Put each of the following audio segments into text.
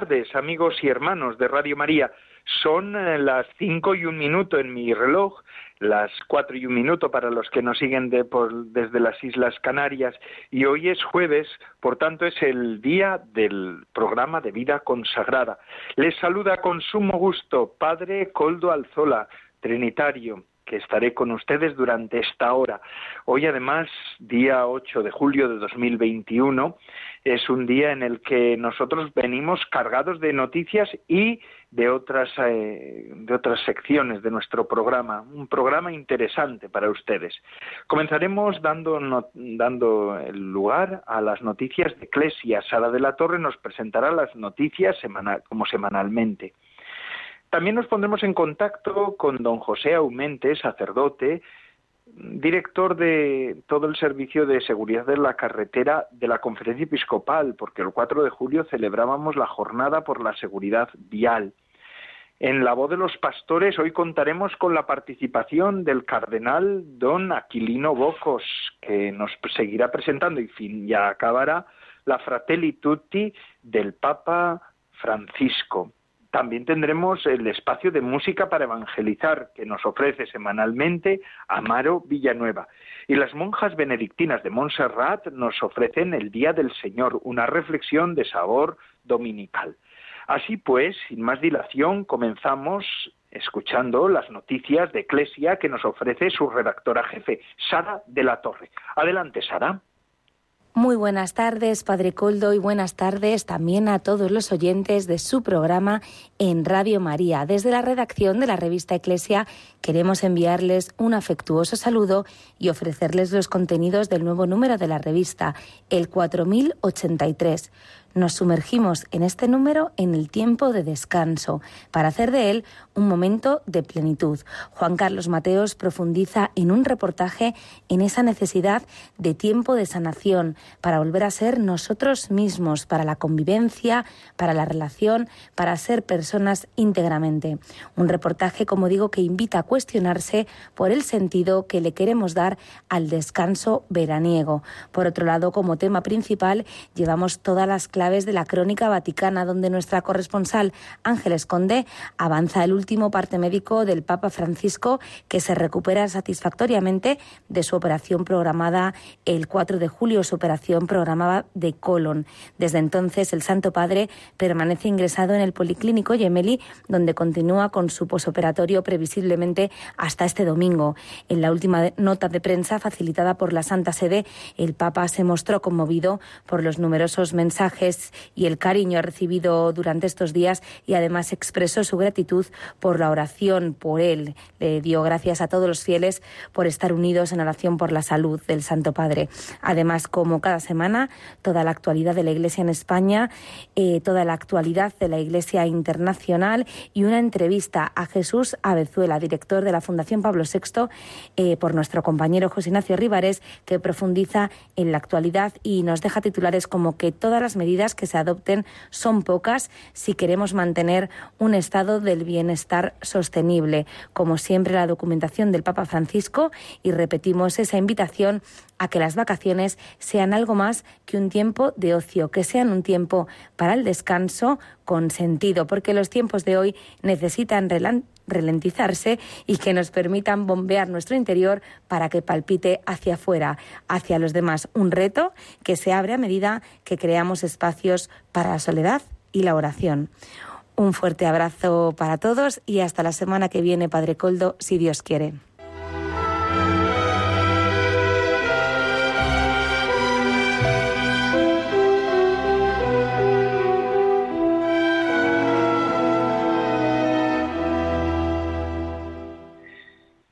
Tardes, amigos y hermanos de Radio María. Son eh, las cinco y un minuto en mi reloj, las cuatro y un minuto para los que nos siguen desde las Islas Canarias, y hoy es jueves, por tanto es el día del programa de vida consagrada. Les saluda con sumo gusto Padre Coldo Alzola, Trinitario, que estaré con ustedes durante esta hora. Hoy, además, día 8 de julio de 2021, es un día en el que nosotros venimos cargados de noticias y de otras, eh, de otras secciones de nuestro programa, un programa interesante para ustedes. Comenzaremos dando, dando el lugar a las noticias de Eclesia. Sara de la Torre nos presentará las noticias como semanalmente. También nos pondremos en contacto con don José Aumente, sacerdote, director de todo el servicio de seguridad de la carretera de la Conferencia Episcopal, porque el 4 de julio celebrábamos la jornada por la seguridad vial. En la voz de los pastores hoy contaremos con la participación del cardenal don Aquilino Bocos, que nos seguirá presentando y fin, ya acabará la Fratelli Tutti del Papa Francisco. También tendremos el espacio de música para evangelizar que nos ofrece semanalmente Amaro Villanueva. Y las monjas benedictinas de Montserrat nos ofrecen el Día del Señor, una reflexión de sabor dominical. Así pues, sin más dilación, comenzamos escuchando las noticias de Eclesia que nos ofrece su redactora jefe, Sara de la Torre. Adelante, Sara. Muy buenas tardes, Padre Coldo, y buenas tardes también a todos los oyentes de su programa en Radio María. Desde la redacción de la revista Eclesia queremos enviarles un afectuoso saludo y ofrecerles los contenidos del nuevo número de la revista, el 4083 nos sumergimos en este número en el tiempo de descanso, para hacer de él un momento de plenitud. Juan Carlos Mateos profundiza en un reportaje en esa necesidad de tiempo de sanación, para volver a ser nosotros mismos, para la convivencia, para la relación, para ser personas íntegramente. Un reportaje, como digo, que invita a cuestionarse por el sentido que le queremos dar al descanso veraniego. Por otro lado, como tema principal, llevamos todas las claves de la Crónica Vaticana, donde nuestra corresponsal Ángeles Conde avanza el último parte médico del Papa Francisco, que se recupera satisfactoriamente de su operación programada el 4 de julio, su operación programada de colon. Desde entonces, el Santo Padre permanece ingresado en el Policlínico Gemelli, donde continúa con su posoperatorio previsiblemente hasta este domingo. En la última nota de prensa facilitada por la Santa Sede, el Papa se mostró conmovido por los numerosos mensajes y el cariño recibido durante estos días y además expresó su gratitud por la oración por él. Le dio gracias a todos los fieles por estar unidos en oración por la salud del Santo Padre. Además, como cada semana, toda la actualidad de la Iglesia en España, eh, toda la actualidad de la Iglesia internacional y una entrevista a Jesús Abezuela, director de la Fundación Pablo VI, eh, por nuestro compañero José Ignacio Rivares, que profundiza en la actualidad y nos deja titulares como que todas las medidas que se adopten son pocas si queremos mantener un estado del bienestar sostenible. Como siempre, la documentación del Papa Francisco y repetimos esa invitación a que las vacaciones sean algo más que un tiempo de ocio, que sean un tiempo para el descanso con sentido, porque los tiempos de hoy necesitan ralentizarse y que nos permitan bombear nuestro interior para que palpite hacia afuera, hacia los demás. Un reto que se abre a medida que creamos espacios para la soledad y la oración. Un fuerte abrazo para todos y hasta la semana que viene, Padre Coldo, si Dios quiere.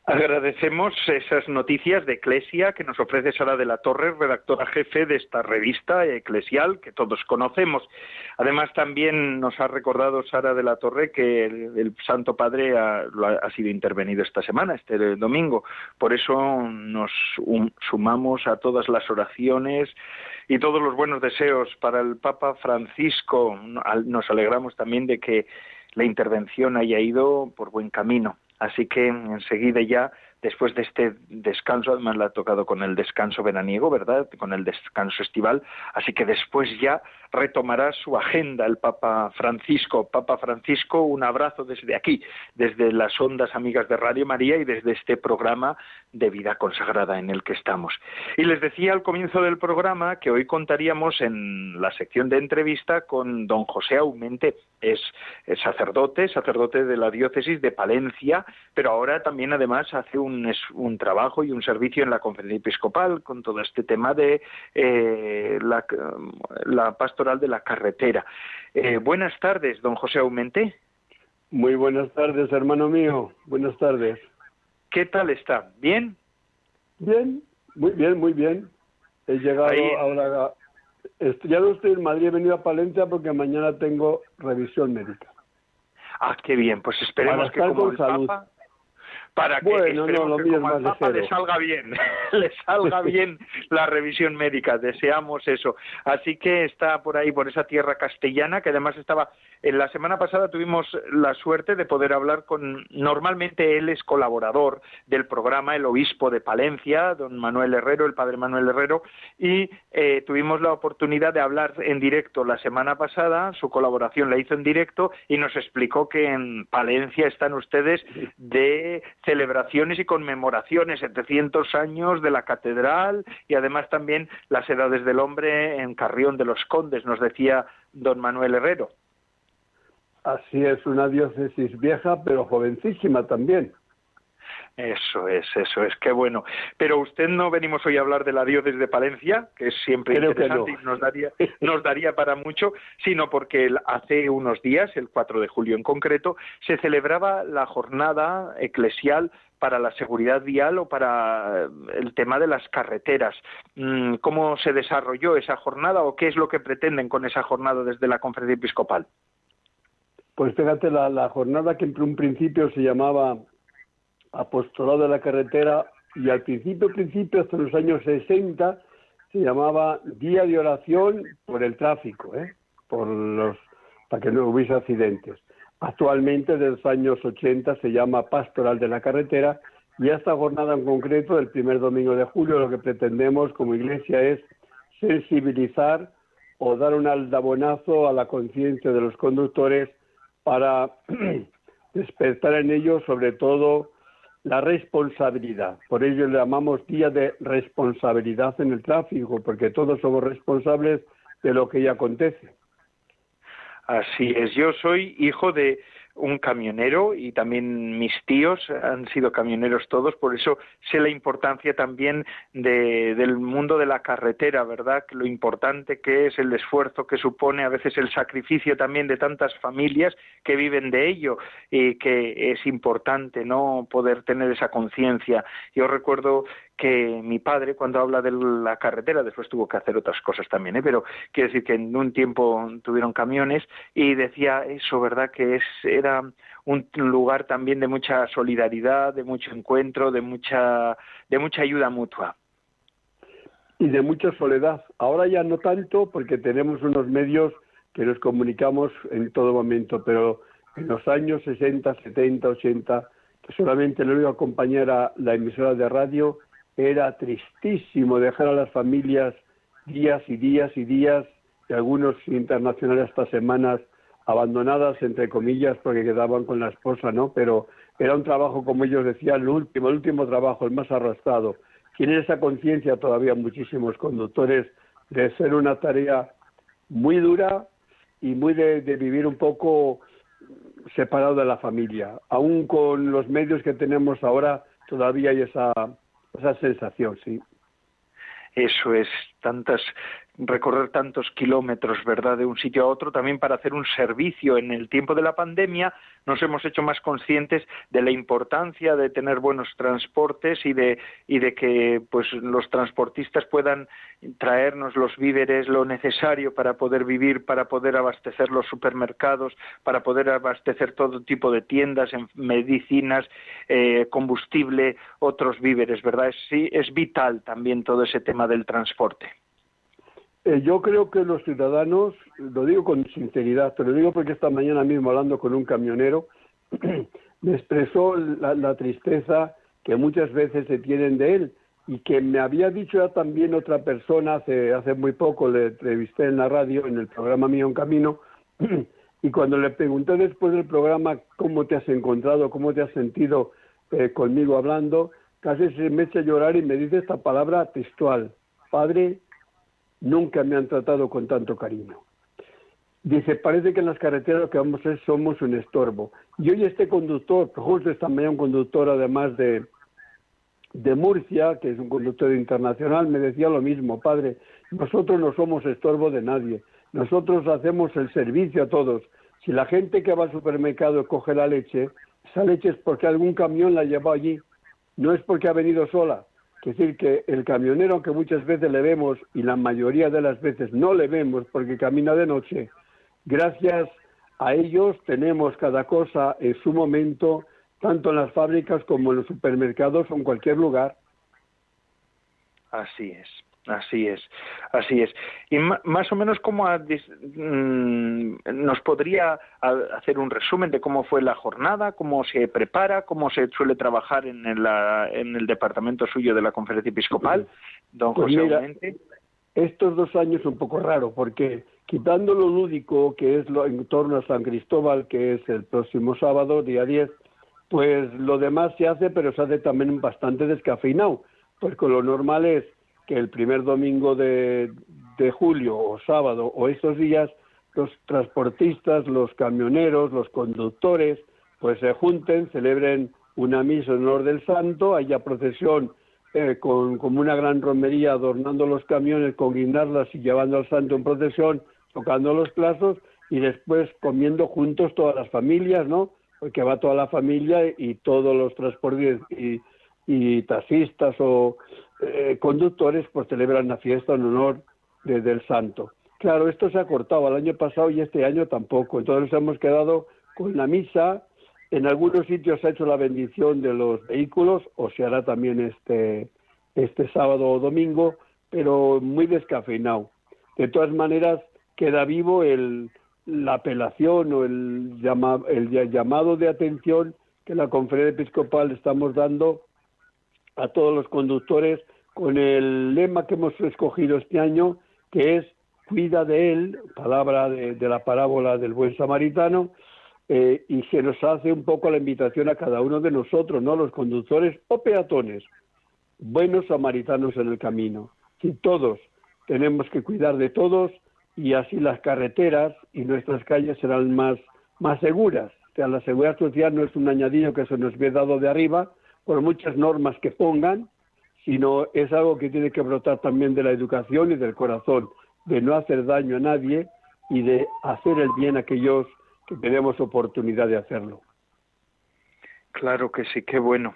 Agradecemos esas noticias de Eclesia que nos ofrece Sara de la Torre, redactora jefe de esta revista eclesial que todos conocemos. Además, también nos ha recordado Sara de la Torre que el, Santo Padre ha, sido intervenido esta semana, este domingo. Por eso nos sumamos a todas las oraciones y todos los buenos deseos para el Papa Francisco. Nos alegramos también de que la intervención haya ido por buen camino. Así que enseguida ya después de este descanso, además le ha tocado con el descanso veraniego, ¿verdad? Con el descanso estival, así que después ya retomará su agenda el Papa Francisco. Papa Francisco, un abrazo desde aquí, desde las ondas amigas de Radio María y desde este programa de vida consagrada en el que estamos. Y les decía al comienzo del programa que hoy contaríamos en la sección de entrevista con don José Aumente, es, sacerdote, sacerdote de la diócesis de Palencia, pero ahora también además hace un, un trabajo y un servicio en la conferencia episcopal con todo este tema de eh, la, la pastoral de la carretera. Eh, buenas tardes, don José Aumente. Muy buenas tardes, hermano mío. Buenas tardes. ¿Qué tal está? ¿Bien? Bien, muy bien, muy bien. He llegado ahora. Ya no estoy en Madrid, he venido a Palencia porque mañana tengo revisión médica. Ah, qué bien. Pues esperemos que como el Papa para que, bueno, no, que como Papa le salga bien, le salga bien la revisión médica. Deseamos eso. Así que está por ahí, por esa tierra castellana, que además estaba en la semana pasada tuvimos la suerte de poder hablar con, normalmente él es colaborador del programa El Obispo de Palencia, don Manuel Herrero, el padre Manuel Herrero, y eh, tuvimos la oportunidad de hablar en directo la semana pasada, su colaboración la hizo en directo y nos explicó que en Palencia están ustedes de celebraciones y conmemoraciones, 700 años de la catedral y además también las edades del hombre en Carrión de los Condes, nos decía don Manuel Herrero. Así es, una diócesis vieja, pero jovencísima también. Eso es, eso es, qué bueno. Pero usted no venimos hoy a hablar de la diócesis de Palencia, que es siempre interesante y nos daría, nos daría para mucho, sino porque hace unos días, el 4 de julio en concreto, se celebraba la jornada eclesial para la seguridad vial o para el tema de las carreteras. Mm, ¿Cómo se desarrolló esa jornada o qué es lo que pretenden con esa jornada desde la conferencia episcopal? Pues fíjate, la, jornada que en un principio se llamaba Apostolado de la Carretera y al principio, principio, hasta los años 60, se llamaba Día de Oración por el Tráfico, ¿eh? por los, para que no hubiese accidentes. Actualmente, desde los años 80, se llama Pastoral de la Carretera y esta jornada en concreto, del primer domingo de julio, lo que pretendemos como iglesia es sensibilizar o dar un aldabonazo a la conciencia de los conductores para despertar en ellos sobre todo la responsabilidad. Por ello le llamamos día de responsabilidad en el tráfico, porque todos somos responsables de lo que ya acontece. Así es, yo soy hijo de un camionero y también mis tíos han sido camioneros todos, por eso sé la importancia también de, del mundo de la carretera, ¿verdad? Lo importante que es el esfuerzo que supone, a veces el sacrificio también de tantas familias que viven de ello y que es importante, ¿no? Poder tener esa conciencia. Yo recuerdo que mi padre cuando habla de la carretera, después tuvo que hacer otras cosas también, ¿eh? pero quiero decir que en un tiempo tuvieron camiones y decía eso, ¿verdad? Que es, era un lugar también de mucha solidaridad, de mucho encuentro, de mucha, de mucha ayuda mutua. Y de mucha soledad. Ahora ya no tanto porque tenemos unos medios que nos comunicamos en todo momento, pero en los años 60, 70, 80, que solamente lo iba a acompañar la emisora de radio, era tristísimo dejar a las familias días y días y días, y algunos internacionales hasta semanas, abandonadas, entre comillas, porque quedaban con la esposa, ¿no? Pero era un trabajo, como ellos decían, el último, el último trabajo, el más arrastrado. Tienen esa conciencia todavía muchísimos conductores de ser una tarea muy dura y muy de, de vivir un poco separado de la familia. Aún con los medios que tenemos ahora, todavía hay esa esa sensación, sí. Eso es, tantas recorrer tantos kilómetros, ¿verdad?, de un sitio a otro, también para hacer un servicio. En el tiempo de la pandemia nos hemos hecho más conscientes de la importancia de tener buenos transportes y de, y de que pues los transportistas puedan traernos los víveres, lo necesario para poder vivir, para poder abastecer los supermercados, para poder abastecer todo tipo de tiendas, medicinas, eh, combustible, otros víveres, ¿verdad? sí, es vital también todo ese tema del transporte. Eh, yo creo que los ciudadanos, lo digo con sinceridad, te lo digo porque esta mañana mismo hablando con un camionero, me expresó la, tristeza que muchas veces se tienen de él y que me había dicho ya también otra persona hace, hace muy poco, le entrevisté en la radio, en el programa Mío en Camino, y cuando le pregunté después del programa cómo te has encontrado, cómo te has sentido eh, conmigo hablando, casi se me echa a llorar y me dice esta palabra textual, Padre, nunca me han tratado con tanto cariño. Dice, parece que en las carreteras lo que vamos a ser somos un estorbo. Y hoy este conductor, justo esta un conductor además de, de Murcia, que es un conductor internacional, me decía lo mismo, padre, nosotros no somos estorbo de nadie, nosotros hacemos el servicio a todos. Si la gente que va al supermercado coge la leche, esa leche es porque algún camión la llevó allí, no es porque ha venido sola. Es decir, que el camionero, aunque muchas veces le vemos y la mayoría de las veces no le vemos porque camina de noche, gracias a ellos tenemos cada cosa en su momento, tanto en las fábricas como en los supermercados o en cualquier lugar. Así es. Así es, así es. Y más o menos, ¿cómo mm, nos podría hacer un resumen de cómo fue la jornada, cómo se prepara, cómo se suele trabajar en el, en el departamento suyo de la Conferencia Episcopal, don pues José Estos dos años un poco raro, porque quitando lo lúdico, que es lo en torno a San Cristóbal, que es el próximo sábado, día 10, pues lo demás se hace, pero se hace también bastante descafeinado, porque lo normal es que el primer domingo de, julio o sábado o estos días los transportistas, los camioneros, los conductores, pues se junten, celebren una misa en honor del santo, haya procesión eh, con una gran romería adornando los camiones con guindarlas y llevando al santo en procesión, tocando los plazos y después comiendo juntos todas las familias, ¿no? Porque va toda la familia y todos los transportistas y, y taxistas o eh, conductores pues celebran la fiesta en honor del santo. Claro, esto se ha cortado el año pasado y este año tampoco. Entonces hemos quedado con la misa. En algunos sitios se ha hecho la bendición de los vehículos o se hará también este, este sábado o domingo, pero muy descafeinado. De todas maneras, queda vivo el, la apelación o el, el llamado de atención que la conferencia episcopal estamos dando a todos los conductores con el lema que hemos escogido este año, que es cuida de él, palabra de, la parábola del buen samaritano, eh, y se nos hace un poco la invitación a cada uno de nosotros, ¿no? Los conductores o peatones, buenos samaritanos en el camino. Y todos tenemos que cuidar de todos y así las carreteras y nuestras calles serán más, más seguras. O sea, la seguridad social no es un añadido que se nos ve dado de arriba, por muchas normas que pongan, sino es algo que tiene que brotar también de la educación y del corazón, de no hacer daño a nadie y de hacer el bien a aquellos que tenemos oportunidad de hacerlo. Claro que sí, qué bueno.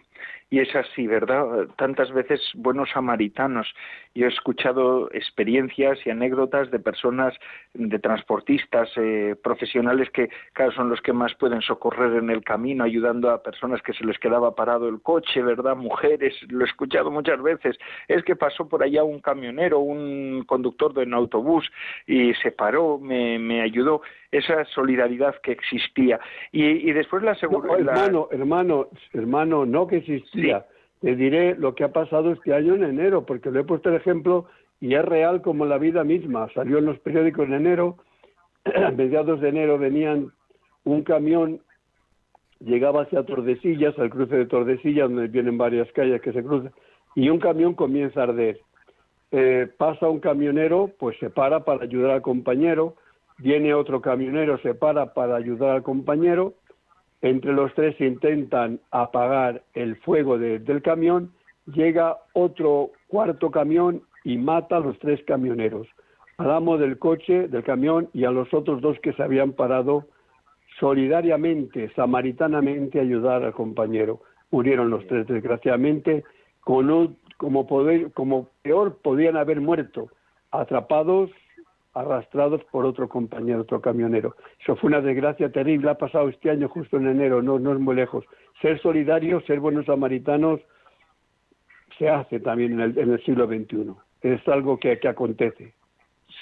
Y es así, ¿verdad? Tantas veces buenos samaritanos. Yo he escuchado experiencias y anécdotas de personas, de transportistas eh, profesionales que, son los que más pueden socorrer en el camino, ayudando a personas que se les quedaba parado el coche, ¿verdad? Mujeres, lo he escuchado muchas veces. Es que pasó por allá un camionero, un conductor de un autobús y se paró, me, me ayudó. Esa solidaridad que existía. Y, después la seguridad. hermano, hermano, hermano, no que existía. Te diré lo que ha pasado este año en enero, porque le he puesto el ejemplo y es real como la vida misma. Salió en los periódicos en enero, a mediados de enero venían un camión, llegaba hacia Tordesillas, al cruce de Tordesillas, donde vienen varias calles que se cruzan, y un camión comienza a arder. Eh, pasa un camionero, pues se para para ayudar al compañero, viene otro camionero, se para para ayudar al compañero, entre los tres intentan apagar el fuego del camión, llega otro cuarto camión y mata a los tres camioneros. al amo del coche, del camión y a los otros dos que se habían parado solidariamente, samaritanamente ayudar al compañero. Murieron los tres, desgraciadamente, como, como peor podían haber muerto, atrapados, arrastrados por otro compañero, otro camionero. Eso fue una desgracia terrible, ha pasado este año justo en enero, no, no es muy lejos. Ser solidarios, ser buenos samaritanos, se hace también en el, en el siglo XXI. Es algo que, que acontece.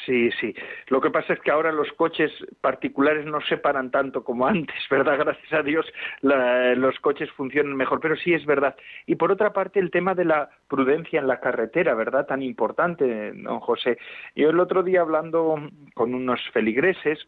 Sí, sí. Lo que pasa es que ahora los coches particulares no se paran tanto como antes, ¿verdad? Gracias a Dios los coches funcionan mejor, pero sí es verdad. Y por otra parte, el tema de la prudencia en la carretera, ¿verdad? Tan importante, don José. Yo el otro día hablando con unos feligreses,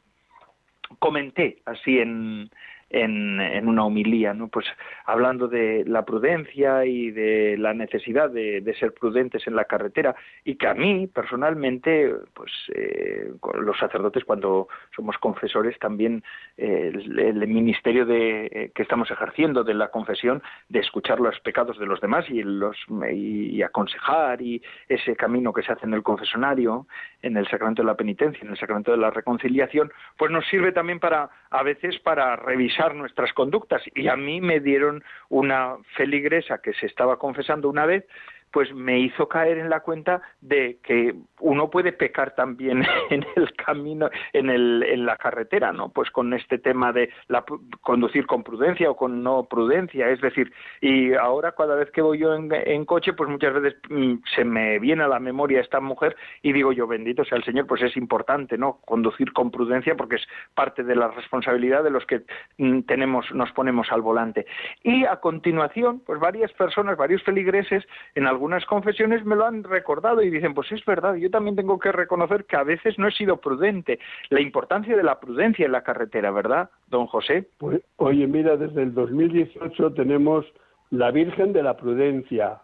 comenté así en, en, una homilía, ¿no? Pues hablando de la prudencia y de la necesidad de, ser prudentes en la carretera y que a mí personalmente, pues eh, los sacerdotes cuando somos confesores también eh, el, ministerio de eh, que estamos ejerciendo de la confesión de escuchar los pecados de los demás y los y, aconsejar y ese camino que se hace en el confesonario, en el sacramento de la penitencia, en el sacramento de la reconciliación, pues nos sirve también para a veces para revisar nuestras conductas. Y a mí me dieron una feligresa que se estaba confesando una vez, pues me hizo caer en la cuenta de que uno puede pecar también en el camino, en, el, en la carretera, ¿no? Pues con este tema de la, conducir con prudencia o con no prudencia, es decir, y ahora cada vez que voy yo en, coche, pues muchas veces mm, se me viene a la memoria esta mujer y digo yo, bendito sea el Señor, pues es importante, ¿no? Conducir con prudencia porque es parte de la responsabilidad de los que mm, tenemos, nos ponemos al volante. Y a continuación, pues varias personas, varios feligreses, en algunas confesiones me lo han recordado y dicen, pues es verdad, yo también tengo que reconocer que a veces no he sido prudente. La importancia de la prudencia en la carretera, ¿verdad, don José? Pues, oye, mira, desde el 2018 tenemos la Virgen de la Prudencia,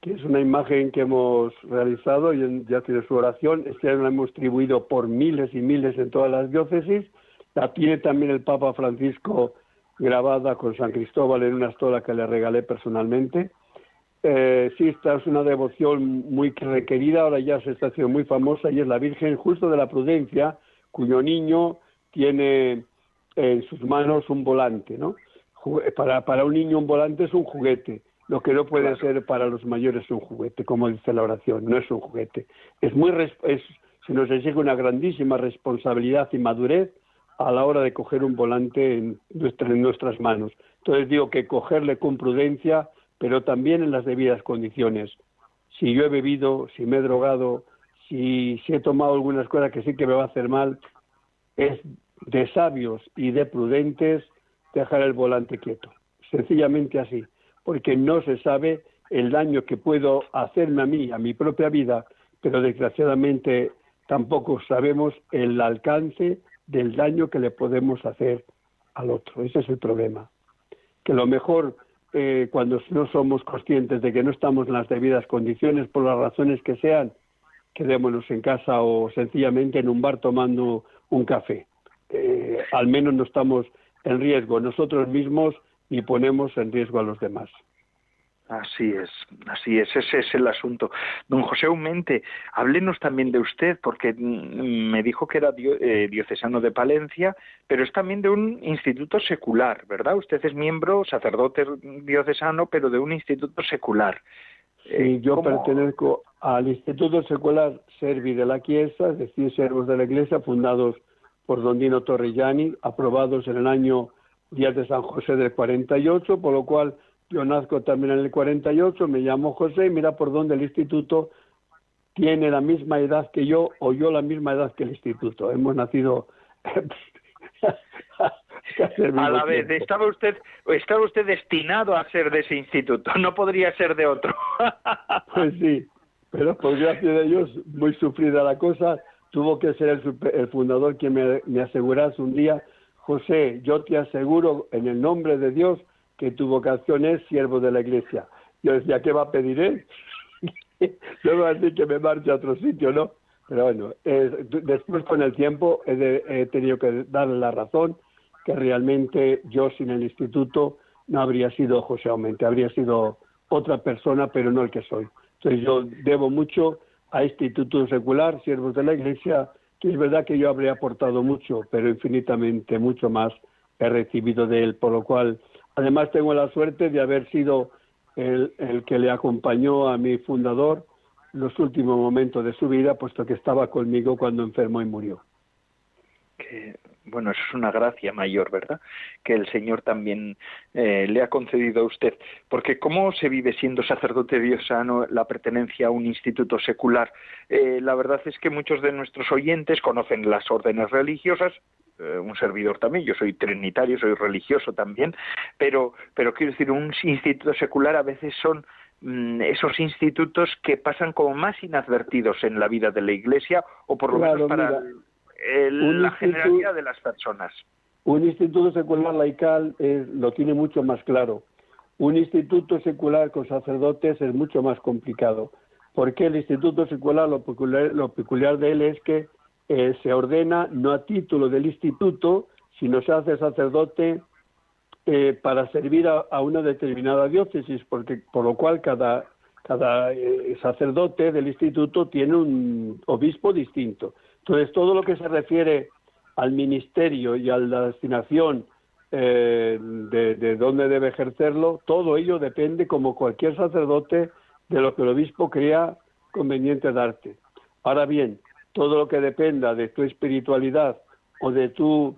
que es una imagen que hemos realizado y ya tiene su oración. Este año la hemos distribuido por miles y miles en todas las diócesis. La tiene también el Papa Francisco grabada con San Cristóbal en una estola que le regalé personalmente. Eh, sí, esta es una devoción muy requerida, ahora ya se está haciendo muy famosa y es la Virgen justo de la Prudencia, cuyo niño tiene en sus manos un volante, ¿no? Para, para un niño un volante es un juguete, lo que no puede ser para los mayores un juguete, como dice la oración, no es un juguete. Es muy es, se nos exige una grandísima responsabilidad y madurez a la hora de coger un volante en, en nuestras manos. Entonces digo que cogerle con prudencia pero también en las debidas condiciones. Si yo he bebido, si me he drogado, si, he tomado algunas cosas que sí que me va a hacer mal, es de sabios y de prudentes dejar el volante quieto. Sencillamente así, porque no se sabe el daño que puedo hacerme a mí, a mi propia vida, pero desgraciadamente tampoco sabemos el alcance del daño que le podemos hacer al otro. Ese es el problema. Que lo mejor eh, cuando no somos conscientes de que no estamos en las debidas condiciones por las razones que sean, quedémonos en casa o sencillamente en un bar tomando un café. Eh, al menos no estamos en riesgo nosotros mismos ni ponemos en riesgo a los demás. Así es, así es, ese es el asunto. Don José Aumente, háblenos también de usted, porque mm, me dijo que era eh, diocesano de Palencia, pero es también de un instituto secular, ¿verdad? Usted es miembro, sacerdote diocesano, pero de un instituto secular. Sí, eh, yo pertenezco al Instituto Secular Servi de la Chiesa, es decir, Servos de la Iglesia, fundados por Don Dino Torrellani, aprobados en el año Días de San José del 48, por lo cual yo nazco también en el 48, me llamo José y mira por dónde el instituto tiene la misma edad que yo o yo la misma edad que el instituto. Hemos nacido a la vez. Estaba usted, estaba usted destinado a ser de ese instituto, no podría ser de otro. pues sí, pero por gracia de Dios, muy sufrida la cosa, tuvo que ser el, el fundador quien me, me asegurase un día, José, yo te aseguro en el nombre de Dios que tu vocación es siervo de la iglesia. Yo decía, ¿qué va a pedir él? no va a decir que me marche a otro sitio, ¿no? Pero bueno, después con el tiempo he, tenido que darle la razón que realmente yo sin el instituto no habría sido José Aumente, habría sido otra persona, pero no el que soy. Entonces yo debo mucho a instituto secular, siervos de la Iglesia, que es verdad que yo habría aportado mucho, pero infinitamente mucho más he recibido de él, por lo cual además tengo la suerte de haber sido el, que le acompañó a mi fundador los últimos momentos de su vida, puesto que estaba conmigo cuando enfermó y murió. Que, bueno, eso es una gracia mayor, ¿verdad? Que el Señor también eh, le ha concedido a usted. Porque ¿cómo se vive siendo sacerdote diosano la pertenencia a un instituto secular? Eh, la verdad es que muchos de nuestros oyentes conocen las órdenes religiosas, eh, un servidor también, yo soy trinitario, soy religioso también, pero, pero quiero decir, un instituto secular a veces son mm, esos institutos que pasan como más inadvertidos en la vida de la Iglesia o por lo menos para la generalidad de las personas. Un instituto secular laical lo tiene mucho más claro. Un instituto secular con sacerdotes es mucho más complicado, porque el instituto secular lo peculiar, lo peculiar de él es que eh, se ordena no a título del instituto, sino se hace sacerdote eh, para servir a, una determinada diócesis, porque por lo cual cada, cada eh, sacerdote del instituto tiene un obispo distinto. Entonces, todo lo que se refiere al ministerio y a la destinación eh, de, de, dónde debe ejercerlo, todo ello depende, como cualquier sacerdote, de lo que el obispo crea conveniente darte. Ahora bien, todo lo que dependa de tu espiritualidad o de tu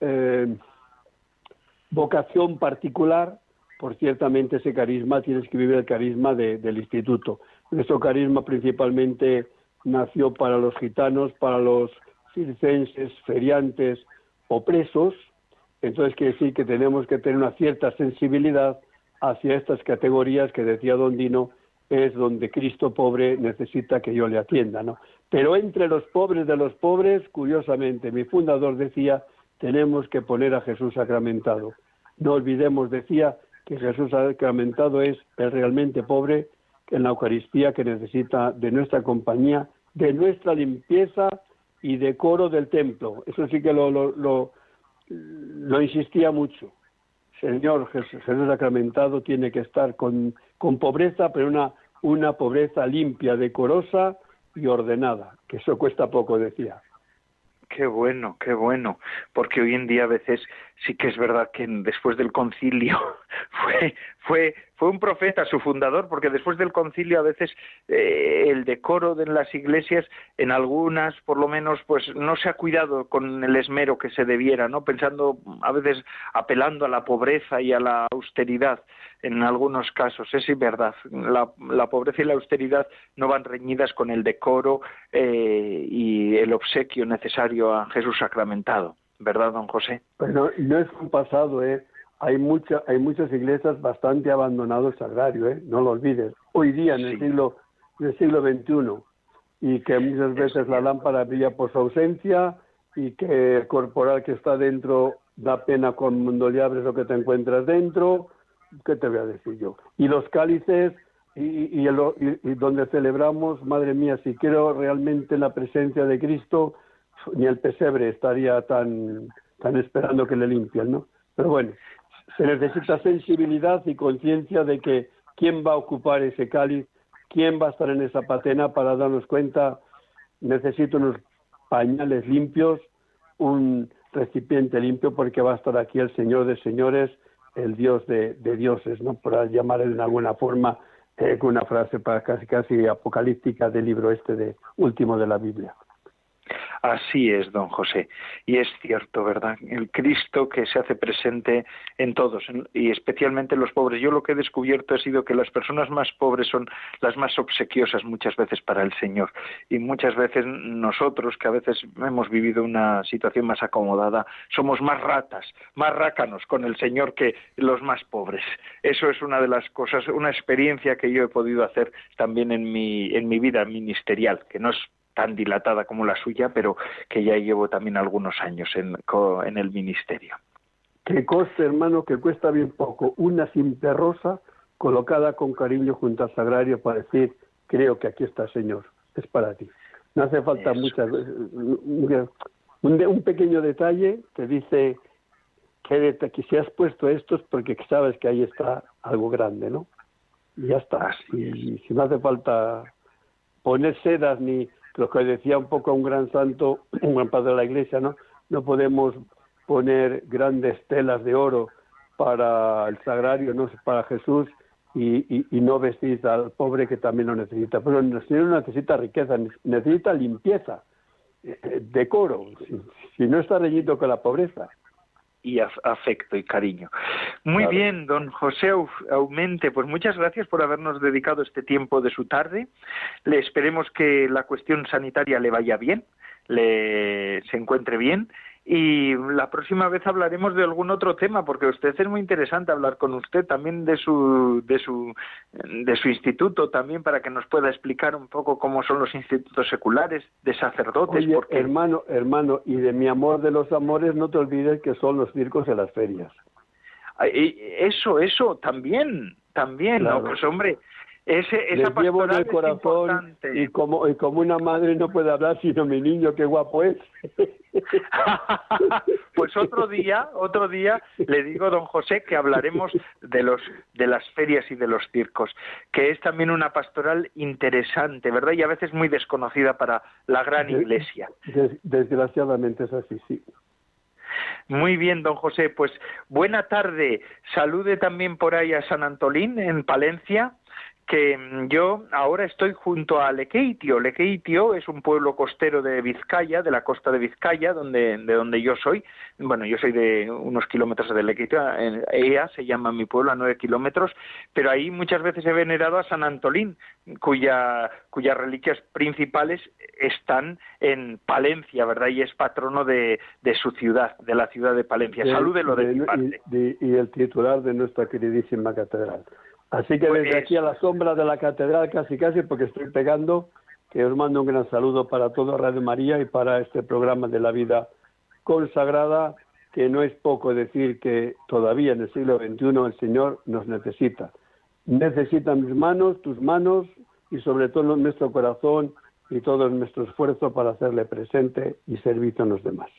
eh, vocación particular, por ciertamente ese carisma tienes que vivir el carisma del instituto. Nuestro carisma principalmente nació para los gitanos, para los circenses, feriantes o presos, entonces quiere decir que tenemos que tener una cierta sensibilidad hacia estas categorías que decía Don Dino, es donde Cristo pobre necesita que yo le atienda, ¿no? Pero entre los pobres de los pobres, curiosamente, mi fundador decía, tenemos que poner a Jesús sacramentado. No olvidemos, decía, que Jesús sacramentado es el realmente pobre en la Eucaristía que necesita de nuestra compañía, de nuestra limpieza y decoro del templo. Eso sí que lo, lo, lo, insistía mucho. Señor Jesús, sacramentado tiene que estar con, pobreza, pero una pobreza limpia, decorosa y ordenada, que eso cuesta poco, decía. Qué bueno, qué bueno, porque hoy en día a veces sí que es verdad que después del concilio fue, fue, fue un profeta su fundador, porque después del concilio a veces eh, el decoro de las iglesias, en algunas por lo menos, pues no se ha cuidado con el esmero que se debiera, ¿no? Pensando a veces apelando a la pobreza y a la austeridad en algunos casos, es verdad, la, la pobreza y la austeridad no van reñidas con el decoro eh, y el obsequio necesario a Jesús sacramentado. ¿verdad, don José? Bueno, no es un pasado, ¿eh? Hay, mucha, hay muchas iglesias bastante abandonadas sagrario, ¿eh? No lo olvides. Hoy día, en el, siglo, en el siglo XXI, y que muchas veces la lámpara brilla por su ausencia y que el corporal que está dentro da pena cuando le abres lo que te encuentras dentro. ¿Qué te voy a decir yo? Y los cálices y, y, y, donde celebramos, madre mía, si quiero realmente la presencia de Cristo, ni el pesebre estaría tan, tan esperando que le limpien, ¿no? Pero bueno, se necesita sensibilidad y conciencia de que quién va a ocupar ese cáliz, quién va a estar en esa patena para darnos cuenta, necesito unos pañales limpios, un recipiente limpio, porque va a estar aquí el Señor de señores, el Dios de, dioses, ¿no? Por llamarle de alguna forma eh, con una frase para casi casi apocalíptica del libro este de último de la Biblia. Así es, don José. Y es cierto, ¿verdad? El Cristo que se hace presente en todos y especialmente en los pobres. Yo lo que he descubierto ha sido que las personas más pobres son las más obsequiosas muchas veces para el Señor. Y muchas veces nosotros, que a veces hemos vivido una situación más acomodada, somos más ratas, más rácanos con el Señor que los más pobres. Eso es una de las cosas, una experiencia que yo he podido hacer también en mi, en mi vida ministerial, que no es tan dilatada como la suya, pero que ya llevo también algunos años en, en el ministerio. Que coste, hermano, que cuesta bien poco una simple rosa colocada con cariño junto al sagrario para decir, creo que aquí está Señor, es para ti. No hace falta muchas un, un pequeño detalle que dice que, que si has puesto esto es porque sabes que ahí está algo grande, ¿no? Y ya está. Y si no hace falta poner sedas ni lo que decía un poco un gran santo, un gran padre de la iglesia, ¿no? No podemos poner grandes telas de oro para el sagrario, no para Jesús y, no vestir al pobre que también lo necesita. Pero el Señor no necesita riqueza, necesita limpieza, eh, decoro, si, no está reñido con la pobreza y afecto y cariño. Muy bien, don José Aumente, pues muchas gracias por habernos dedicado este tiempo de su tarde. Le esperemos que la cuestión sanitaria le vaya bien, le se encuentre bien y la próxima vez hablaremos de algún otro tema porque usted es muy interesante hablar con usted también de su de su de su instituto también para que nos pueda explicar un poco cómo son los institutos seculares de sacerdotes Oye, hermano hermano y de mi amor de los amores no te olvides que son los circos de las ferias. Eso eso también también no pues hombre ese, esa Les llevo en el corazón y como, y como una madre no puede hablar sino mi niño, qué guapo es. pues otro día, otro día le digo don José que hablaremos de los de las ferias y de los circos, que es también una pastoral interesante, ¿verdad? Y a veces muy desconocida para la gran iglesia. desgraciadamente es así, sí. Muy bien, don José. Pues buena tarde. Salude también por ahí a San Antolín, en Palencia, que mm, yo ahora estoy junto a Lequeitio. Lequeitio es un pueblo costero de Vizcaya, de la costa de Vizcaya, donde, de donde yo soy. Bueno, yo soy de unos kilómetros de Lequeitio, Ea se llama mi pueblo, a nueve kilómetros, pero ahí muchas veces he venerado a San Antolín, cuya, cuyas reliquias principales están en Palencia, ¿verdad? Y es patrono de, de su ciudad, de la ciudad de Palencia. Salúdelo de, mi parte. y el titular de nuestra queridísima catedral. Así que desde aquí a la sombra de la catedral, casi casi, porque estoy pegando, que os mando un gran saludo para todo Radio María y para este programa de la vida consagrada, que no es poco decir que todavía en el siglo XXI el Señor nos necesita. Necesita mis manos, tus manos y sobre todo nuestro corazón y todo nuestro esfuerzo para hacerle presente y servicio a los demás.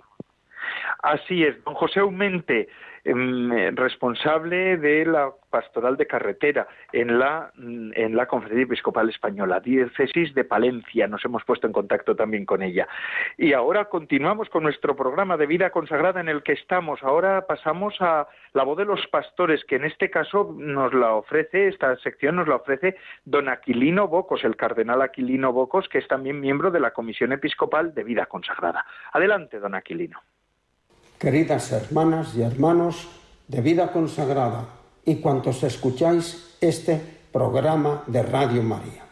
Así es, don José Aumente, em, responsable de la pastoral de carretera en la, en la Conferencia Episcopal Española, diócesis de Palencia. Nos hemos puesto en contacto también con ella. Y ahora continuamos con nuestro programa de vida consagrada en el que estamos. Ahora pasamos a la voz de los pastores, que en este caso nos la ofrece, esta sección nos la ofrece don Aquilino Bocos, el cardenal Aquilino Bocos, que es también miembro de la Comisión Episcopal de Vida Consagrada. Adelante, don Aquilino queridas hermanas y hermanos de vida consagrada y cuantos escucháis este programa de Radio María.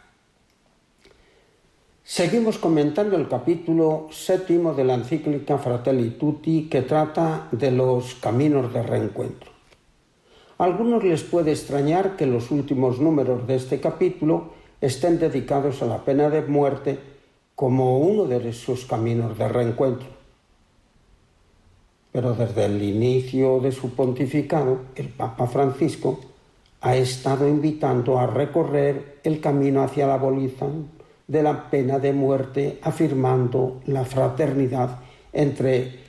Seguimos comentando el capítulo séptimo de la encíclica Fratelli Tutti que trata de los caminos de reencuentro. A algunos les puede extrañar que los últimos números de este capítulo estén dedicados a la pena de muerte como uno de sus caminos de reencuentro pero desde el inicio de su pontificado, el Papa Francisco ha estado invitando a recorrer el camino hacia la abolición de la pena de muerte, afirmando la fraternidad entre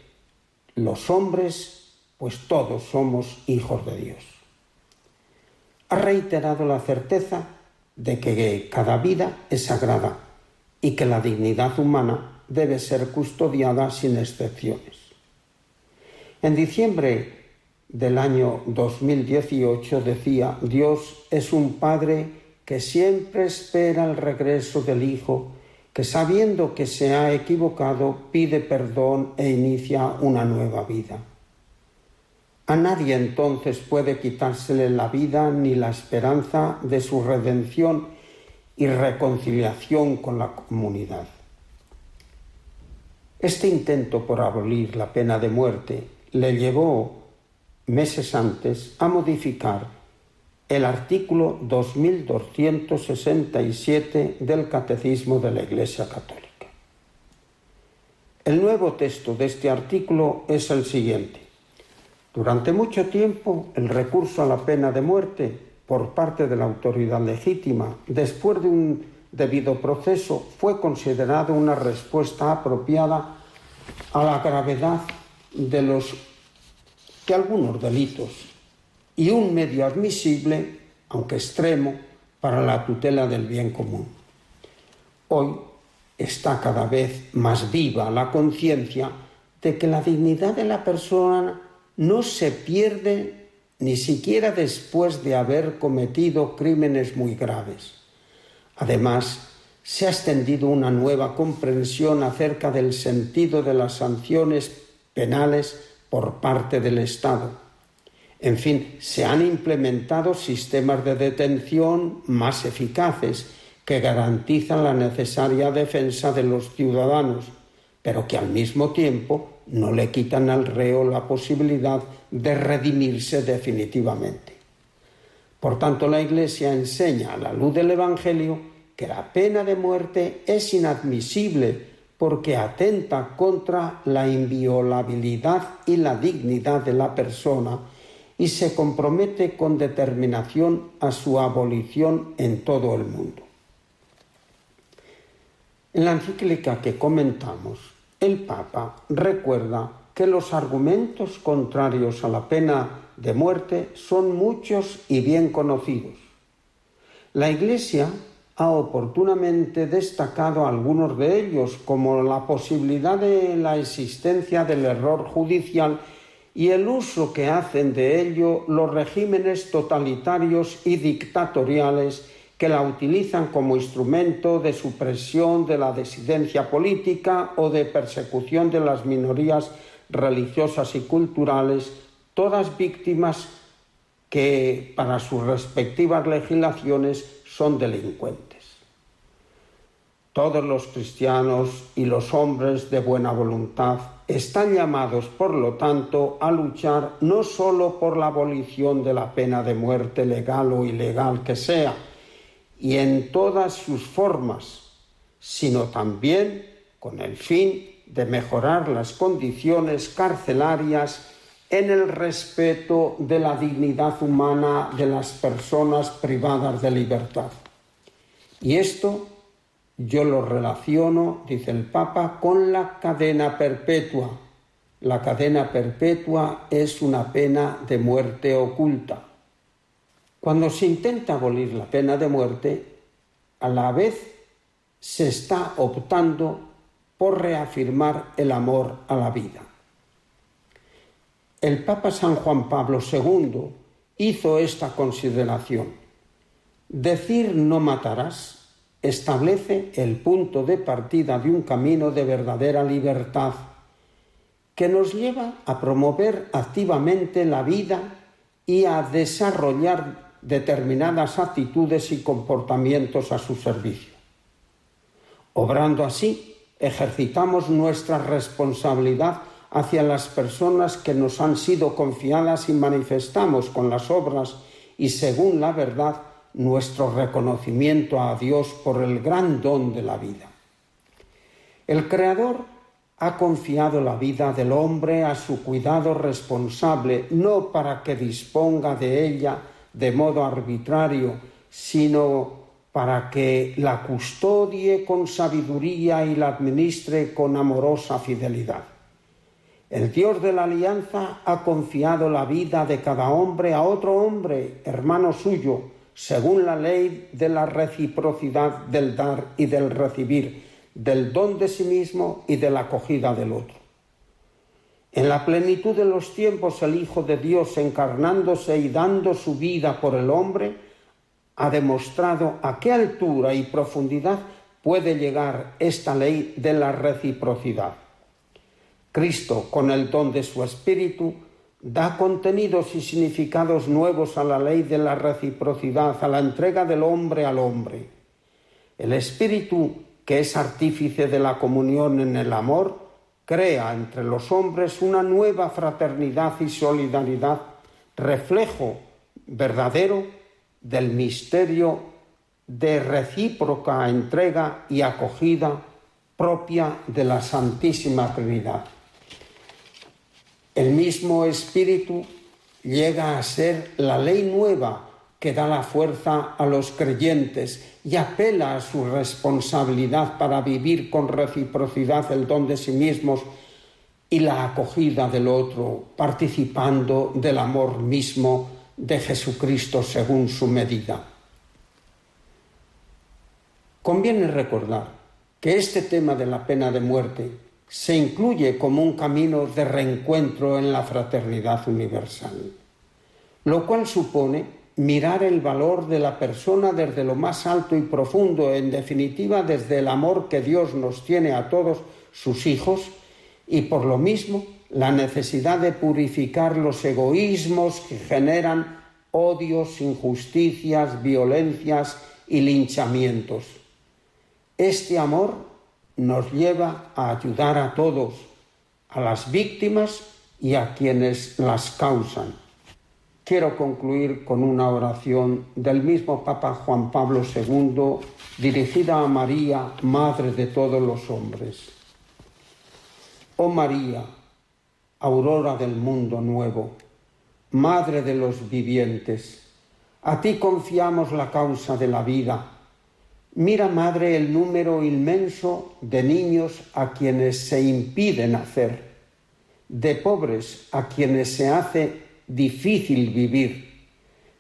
los hombres, pues todos somos hijos de Dios. Ha reiterado la certeza de que cada vida es sagrada y que la dignidad humana debe ser custodiada sin excepciones. En diciembre del año 2018 decía, Dios es un Padre que siempre espera el regreso del Hijo, que sabiendo que se ha equivocado pide perdón e inicia una nueva vida. A nadie entonces puede quitársele la vida ni la esperanza de su redención y reconciliación con la comunidad. Este intento por abolir la pena de muerte le llevó meses antes a modificar el artículo 2267 del Catecismo de la Iglesia Católica. El nuevo texto de este artículo es el siguiente. Durante mucho tiempo, el recurso a la pena de muerte por parte de la autoridad legítima, después de un debido proceso, fue considerado una respuesta apropiada a la gravedad de los que algunos delitos y un medio admisible, aunque extremo, para la tutela del bien común. Hoy está cada vez más viva la conciencia de que la dignidad de la persona no se pierde ni siquiera después de haber cometido crímenes muy graves. Además, se ha extendido una nueva comprensión acerca del sentido de las sanciones penales por parte del Estado. En fin, se han implementado sistemas de detención más eficaces que garantizan la necesaria defensa de los ciudadanos, pero que al mismo tiempo no le quitan al reo la posibilidad de redimirse definitivamente. Por tanto, la Iglesia enseña a la luz del Evangelio que la pena de muerte es inadmisible porque atenta contra la inviolabilidad y la dignidad de la persona y se compromete con determinación a su abolición en todo el mundo. En la encíclica que comentamos, el Papa recuerda que los argumentos contrarios a la pena de muerte son muchos y bien conocidos. La Iglesia ha oportunamente destacado algunos de ellos, como la posibilidad de la existencia del error judicial y el uso que hacen de ello los regímenes totalitarios y dictatoriales que la utilizan como instrumento de supresión de la disidencia política o de persecución de las minorías religiosas y culturales, todas víctimas que para sus respectivas legislaciones son delincuentes. Todos los cristianos y los hombres de buena voluntad están llamados, por lo tanto, a luchar no sólo por la abolición de la pena de muerte legal o ilegal que sea, y en todas sus formas, sino también con el fin de mejorar las condiciones carcelarias en el respeto de la dignidad humana de las personas privadas de libertad. Y esto yo lo relaciono, dice el Papa, con la cadena perpetua. La cadena perpetua es una pena de muerte oculta. Cuando se intenta abolir la pena de muerte, a la vez se está optando por reafirmar el amor a la vida. El Papa San Juan Pablo II hizo esta consideración. Decir no matarás establece el punto de partida de un camino de verdadera libertad que nos lleva a promover activamente la vida y a desarrollar determinadas actitudes y comportamientos a su servicio. Obrando así, ejercitamos nuestra responsabilidad hacia las personas que nos han sido confiadas y manifestamos con las obras y según la verdad nuestro reconocimiento a Dios por el gran don de la vida. El Creador ha confiado la vida del hombre a su cuidado responsable, no para que disponga de ella de modo arbitrario, sino para que la custodie con sabiduría y la administre con amorosa fidelidad. El Dios de la alianza ha confiado la vida de cada hombre a otro hombre, hermano suyo, según la ley de la reciprocidad del dar y del recibir, del don de sí mismo y de la acogida del otro. En la plenitud de los tiempos el Hijo de Dios, encarnándose y dando su vida por el hombre, ha demostrado a qué altura y profundidad puede llegar esta ley de la reciprocidad. Cristo, con el don de su Espíritu, da contenidos y significados nuevos a la ley de la reciprocidad, a la entrega del hombre al hombre. El Espíritu, que es artífice de la comunión en el amor, crea entre los hombres una nueva fraternidad y solidaridad, reflejo verdadero del misterio de recíproca entrega y acogida propia de la Santísima Trinidad. El mismo Espíritu llega a ser la ley nueva que da la fuerza a los creyentes y apela a su responsabilidad para vivir con reciprocidad el don de sí mismos y la acogida del otro, participando del amor mismo de Jesucristo según su medida. Conviene recordar que este tema de la pena de muerte se incluye como un camino de reencuentro en la fraternidad universal, lo cual supone mirar el valor de la persona desde lo más alto y profundo, en definitiva desde el amor que Dios nos tiene a todos sus hijos y por lo mismo la necesidad de purificar los egoísmos que generan odios, injusticias, violencias y linchamientos. Este amor nos lleva a ayudar a todos, a las víctimas y a quienes las causan. Quiero concluir con una oración del mismo Papa Juan Pablo II dirigida a María, Madre de todos los hombres. Oh María, aurora del mundo nuevo, Madre de los vivientes, a ti confiamos la causa de la vida Mira, Madre, el número inmenso de niños a quienes se impide nacer, de pobres a quienes se hace difícil vivir,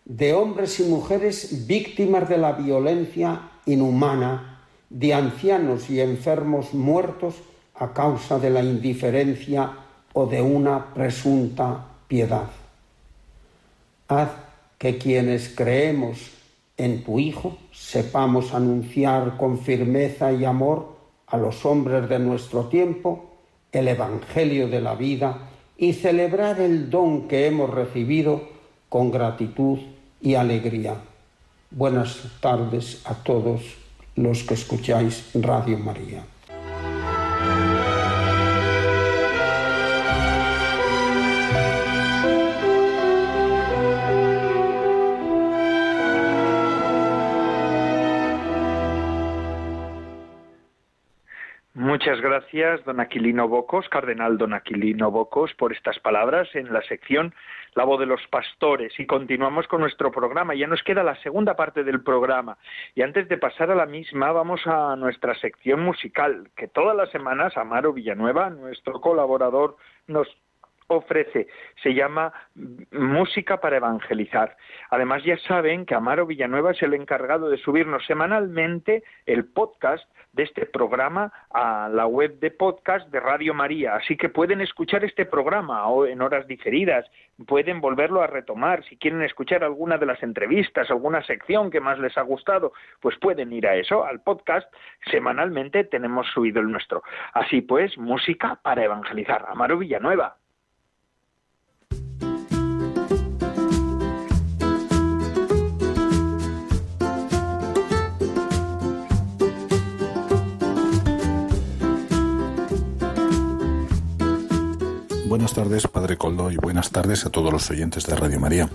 de hombres y mujeres víctimas de la violencia inhumana, de ancianos y enfermos muertos a causa de la indiferencia o de una presunta piedad. Haz que quienes creemos en tu Hijo sepamos anunciar con firmeza y amor a los hombres de nuestro tiempo el Evangelio de la vida y celebrar el don que hemos recibido con gratitud y alegría. Buenas tardes a todos los que escucháis Radio María. Muchas gracias, don Aquilino Bocos, cardenal don Aquilino Bocos, por estas palabras en la sección La voz de los pastores. Y continuamos con nuestro programa. Ya nos queda la segunda parte del programa. Y antes de pasar a la misma, vamos a nuestra sección musical, que todas las semanas Amaro Villanueva, nuestro colaborador, nos ofrece. Se llama Música para Evangelizar. Además, ya saben que Amaro Villanueva es el encargado de subirnos semanalmente el podcast de este programa a la web de podcast de Radio María. Así que pueden escuchar este programa en horas diferidas, pueden volverlo a retomar. Si quieren escuchar alguna de las entrevistas, alguna sección que más les ha gustado, pues pueden ir a eso, al podcast. Semanalmente tenemos subido el nuestro. Así pues, música para evangelizar. Amaro Villanueva. Buenas tardes, Padre Coldo, y buenas tardes a todos los oyentes de Radio María.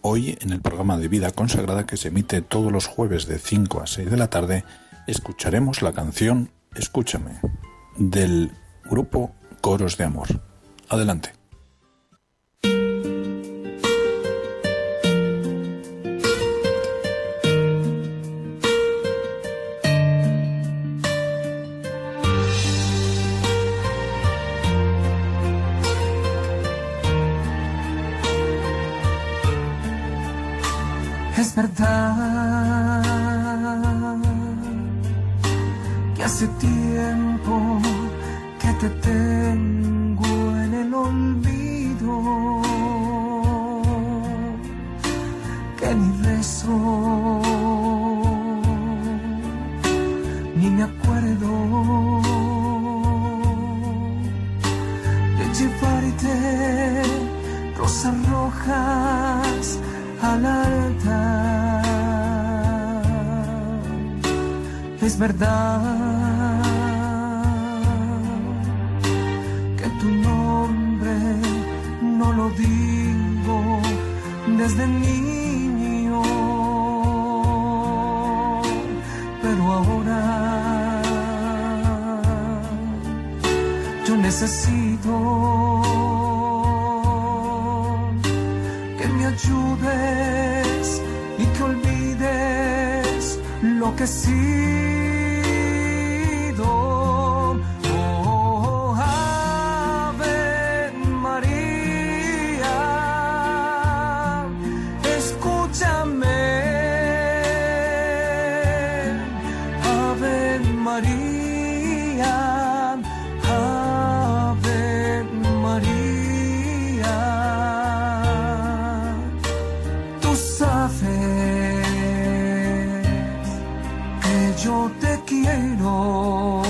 Hoy, en el programa de Vida Consagrada que se emite todos los jueves de 5 a 6 de la tarde, escucharemos la canción Escúchame, del grupo Coros de Amor. Adelante. Shraddha yo te quiero.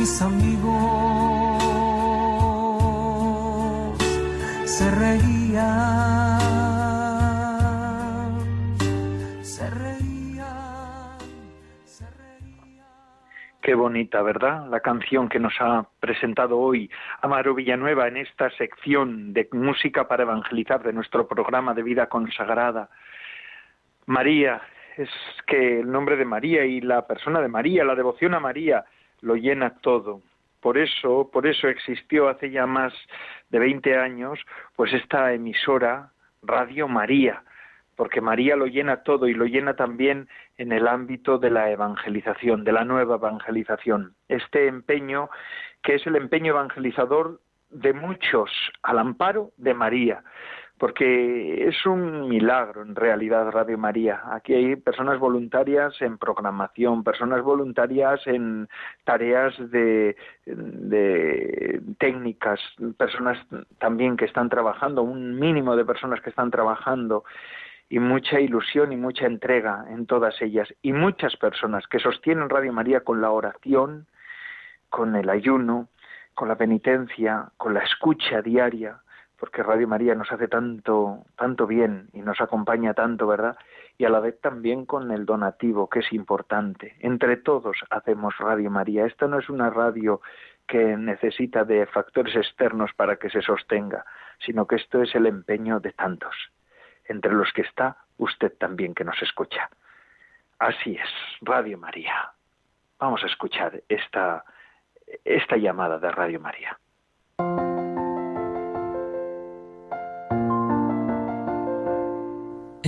Mis amigos se reían Qué bonita, ¿verdad? La canción que nos ha presentado hoy Amaro Villanueva en esta sección de música para evangelizar de nuestro programa de vida consagrada. María, es que el nombre de María y la persona de María, la devoción a María, lo llena todo. Por eso, por eso existió hace ya más de 20 años, pues esta emisora Radio María, porque María lo llena todo y lo llena también en el ámbito de la evangelización, de la nueva evangelización. Este empeño, que es el empeño evangelizador de muchos al amparo de María, porque es un milagro en realidad Radio María. Aquí hay personas voluntarias en programación, personas voluntarias en tareas de, de, técnicas, personas también que están trabajando, un mínimo de personas que están trabajando y mucha ilusión y mucha entrega en todas ellas y muchas personas que sostienen Radio María con la oración, con el ayuno, con la penitencia, con la escucha diaria, porque Radio María nos hace tanto tanto bien y nos acompaña tanto, ¿verdad? Y a la vez también con el donativo, que es importante. Entre todos hacemos Radio María. Esta no es una radio que necesita de factores externos para que se sostenga, sino que esto es el empeño de tantos entre los que está usted también que nos escucha. Así es, Radio María. Vamos a escuchar esta, esta llamada de Radio María.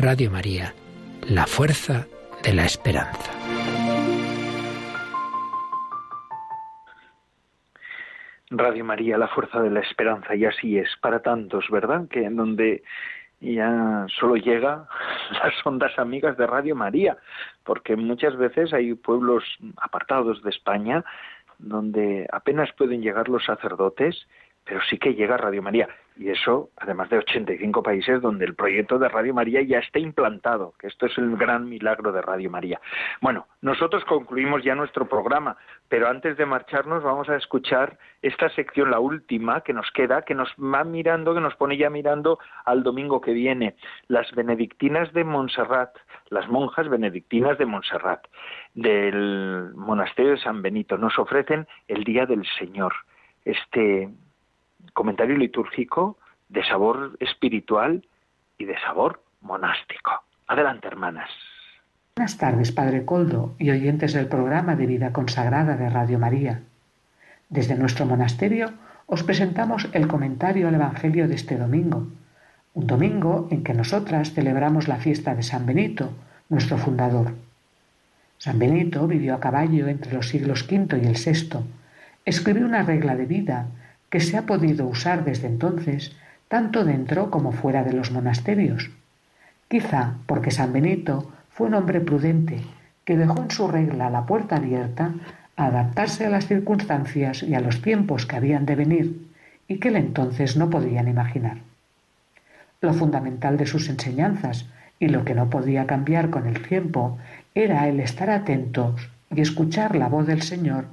Radio María, la fuerza de la esperanza. Radio María, la fuerza de la esperanza, y así es para tantos, ¿verdad? Que en donde ya solo llega las ondas amigas de Radio María, porque muchas veces hay pueblos apartados de España donde apenas pueden llegar los sacerdotes pero sí que llega Radio María. Y eso, además de 85 países donde el proyecto de Radio María ya está implantado, que esto es el gran milagro de Radio María. Bueno, nosotros concluimos ya nuestro programa, pero antes de marcharnos vamos a escuchar esta sección, la última que nos queda, que nos va mirando, que nos pone ya mirando al domingo que viene, las benedictinas de Montserrat, las monjas benedictinas de Montserrat, del monasterio de San Benito, nos ofrecen el Día del Señor. Este comentario litúrgico de sabor espiritual y de sabor monástico. Adelante, hermanas. Buenas tardes, Padre Coldo y oyentes del programa de Vida Consagrada de Radio María. Desde nuestro monasterio os presentamos el comentario al Evangelio de este domingo, un domingo en que nosotras celebramos la fiesta de San Benito, nuestro fundador. San Benito vivió a caballo entre los siglos V y el VI, escribió una regla de vida que se ha podido usar desde entonces tanto dentro como fuera de los monasterios. Quizá porque San Benito fue un hombre prudente que dejó en su regla la puerta abierta a adaptarse a las circunstancias y a los tiempos que habían de venir y que él entonces no podían imaginar. Lo fundamental de sus enseñanzas y lo que no podía cambiar con el tiempo era el estar atentos y escuchar la voz del Señor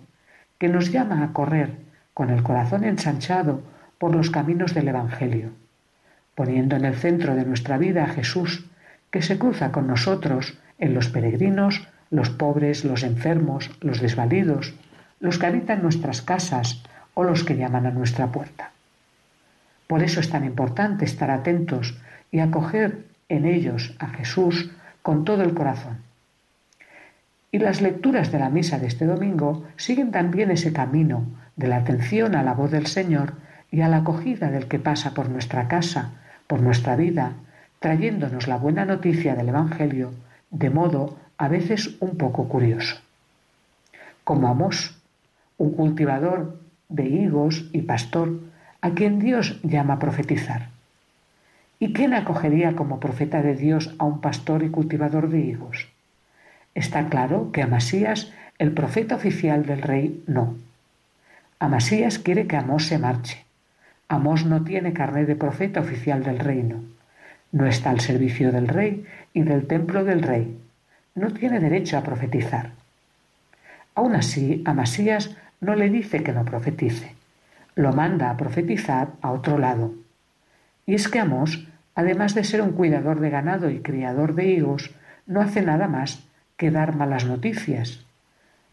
que nos llama a correr con el corazón ensanchado por los caminos del Evangelio, poniendo en el centro de nuestra vida a Jesús, que se cruza con nosotros en los peregrinos, los pobres, los enfermos, los desvalidos, los que habitan nuestras casas o los que llaman a nuestra puerta. Por eso es tan importante estar atentos y acoger en ellos a Jesús con todo el corazón. Y las lecturas de la misa de este domingo siguen también ese camino de la atención a la voz del Señor y a la acogida del que pasa por nuestra casa, por nuestra vida, trayéndonos la buena noticia del Evangelio de modo a veces un poco curioso. Como Amós, un cultivador de higos y pastor a quien Dios llama a profetizar. ¿Y quién acogería como profeta de Dios a un pastor y cultivador de higos? Está claro que Amasías, el profeta oficial del rey, no. Amasías quiere que Amós se marche. Amós no tiene carnet de profeta oficial del reino. No está al servicio del rey y del templo del rey. No tiene derecho a profetizar. Aún así, Amasías no le dice que no profetice. Lo manda a profetizar a otro lado. Y es que Amós, además de ser un cuidador de ganado y criador de higos, no hace nada más que dar malas noticias.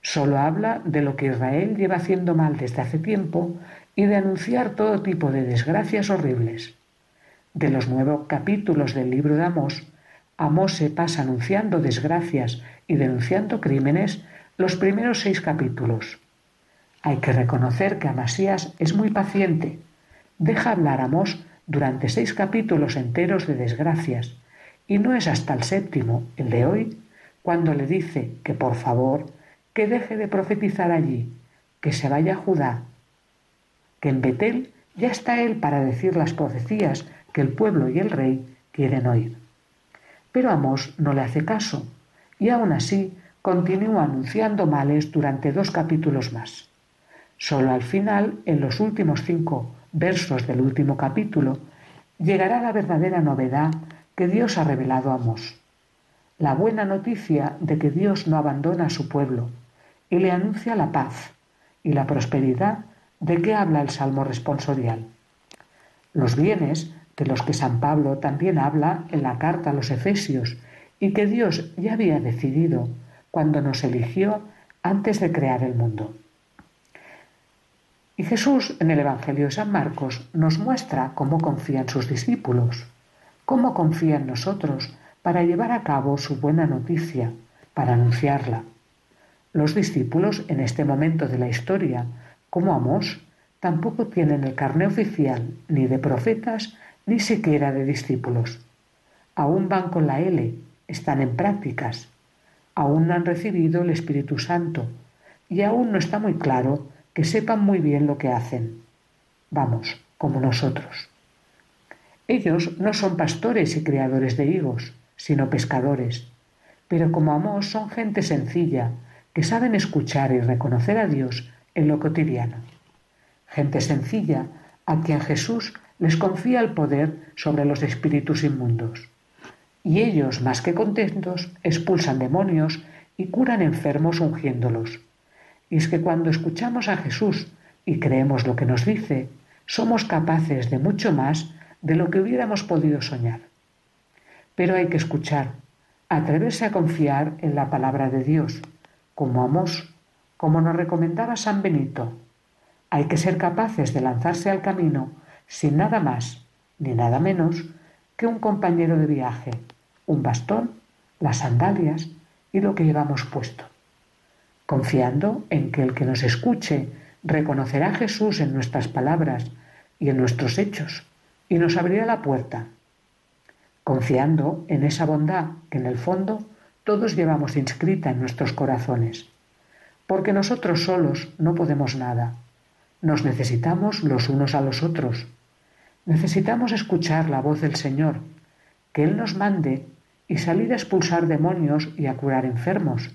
Solo habla de lo que Israel lleva haciendo mal desde hace tiempo y de anunciar todo tipo de desgracias horribles. De los nuevos capítulos del libro de Amós, Amós se pasa anunciando desgracias y denunciando crímenes los primeros seis capítulos. Hay que reconocer que Amasías es muy paciente. Deja hablar a Amós durante seis capítulos enteros de desgracias, y no es hasta el séptimo, el de hoy, cuando le dice que por favor que deje de profetizar allí, que se vaya a Judá, que en Betel ya está él para decir las profecías que el pueblo y el rey quieren oír. Pero Amós no le hace caso y aún así continúa anunciando males durante dos capítulos más. Solo al final, en los últimos cinco versos del último capítulo, llegará la verdadera novedad que Dios ha revelado a Amós. La buena noticia de que Dios no abandona a su pueblo, y le anuncia la paz y la prosperidad ¿De qué habla el Salmo responsorial? Los bienes de los que San Pablo también habla en la carta a los Efesios y que Dios ya había decidido cuando nos eligió antes de crear el mundo. Y Jesús en el Evangelio de San Marcos nos muestra cómo confía en sus discípulos, cómo confía en nosotros para llevar a cabo su buena noticia, para anunciarla. Los discípulos en este momento de la historia, como Amós, tampoco tienen el carné oficial ni de profetas ni siquiera de discípulos. Aún van con la L, están en prácticas, aún no han recibido el Espíritu Santo y aún no está muy claro que sepan muy bien lo que hacen. Vamos, como nosotros. Ellos no son pastores y criadores de higos, sino pescadores, pero como Amós son gente sencilla, que saben escuchar y reconocer a Dios en lo cotidiano. Gente sencilla a quien Jesús les confía el poder sobre los espíritus inmundos. Y ellos, más que contentos, expulsan demonios y curan enfermos ungiéndolos. Y es que cuando escuchamos a Jesús y creemos lo que nos dice, somos capaces de mucho más de lo que hubiéramos podido soñar. Pero hay que escuchar, atreverse a confiar en la palabra de Dios, como Amós, como nos recomendaba San Benito. Hay que ser capaces de lanzarse al camino sin nada más ni nada menos que un compañero de viaje, un bastón, las sandalias y lo que llevamos puesto, confiando en que el que nos escuche reconocerá a Jesús en nuestras palabras y en nuestros hechos y nos abrirá la puerta, confiando en esa bondad que en el fondo todos llevamos inscrita en nuestros corazones, porque nosotros solos no podemos nada, nos necesitamos los unos a los otros, necesitamos escuchar la voz del Señor, que Él nos mande y salir a expulsar demonios y a curar enfermos.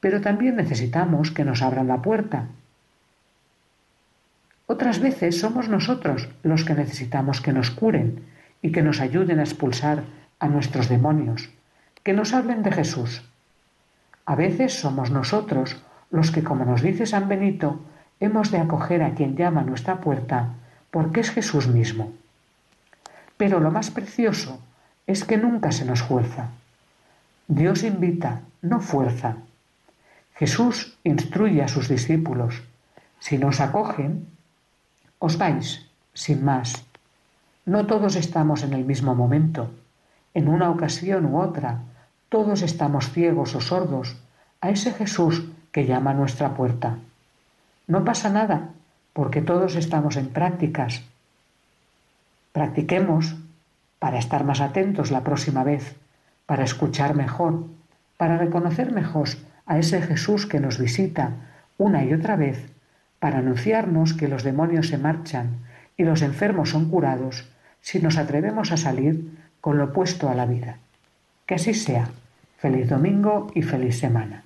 Pero también necesitamos que nos abran la puerta. Otras veces somos nosotros los que necesitamos que nos curen y que nos ayuden a expulsar a nuestros demonios, que nos hablen de Jesús. A veces somos nosotros los que, como nos dice San Benito, hemos de acoger a quien llama a nuestra puerta, porque es Jesús mismo. Pero lo más precioso es que nunca se nos fuerza. Dios invita, no fuerza. Jesús instruye a sus discípulos. Si nos acogen, os vais, sin más. No todos estamos en el mismo momento. En una ocasión u otra, todos estamos ciegos o sordos a ese Jesús que llama a nuestra puerta. No pasa nada, porque todos estamos en prácticas. Practiquemos para estar más atentos la próxima vez, para escuchar mejor, para reconocer mejor a ese Jesús que nos visita una y otra vez, para anunciarnos que los demonios se marchan y los enfermos son curados si nos atrevemos a salir con lo opuesto a la vida. Que así sea. Feliz domingo y feliz semana.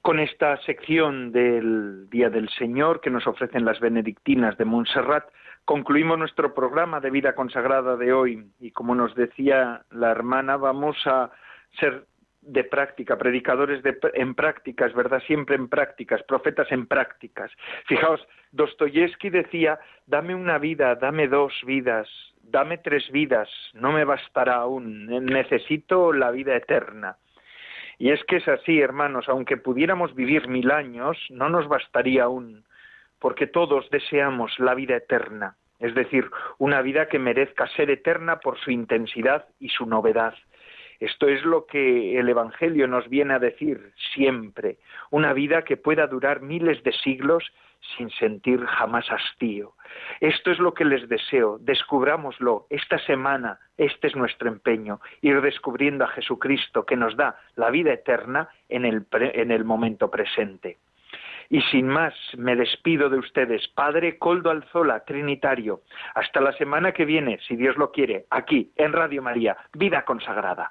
con esta sección del Día del Señor que nos ofrecen las benedictinas de Montserrat, concluimos nuestro programa de vida consagrada de hoy y como nos decía la hermana, vamos a ser de práctica, predicadores de, en prácticas, ¿verdad? Siempre en prácticas, profetas en prácticas. Fijaos, Dostoyevsky decía, dame una vida, dame dos vidas, dame tres vidas, no me bastará aún, necesito la vida eterna. Y es que es así, hermanos, aunque pudiéramos vivir mil años, no nos bastaría aún, porque todos deseamos la vida eterna, es decir, una vida que merezca ser eterna por su intensidad y su novedad. Esto es lo que el Evangelio nos viene a decir siempre, una vida que pueda durar miles de siglos sin sentir jamás hastío. Esto es lo que les deseo, descubrámoslo esta semana, este es nuestro empeño, ir descubriendo a Jesucristo que nos da la vida eterna en el, en el momento presente. Y sin más, me despido de ustedes, Padre Coldo Alzola, Trinitario. Hasta la semana que viene, si Dios lo quiere, aquí, en Radio María, Vida Consagrada.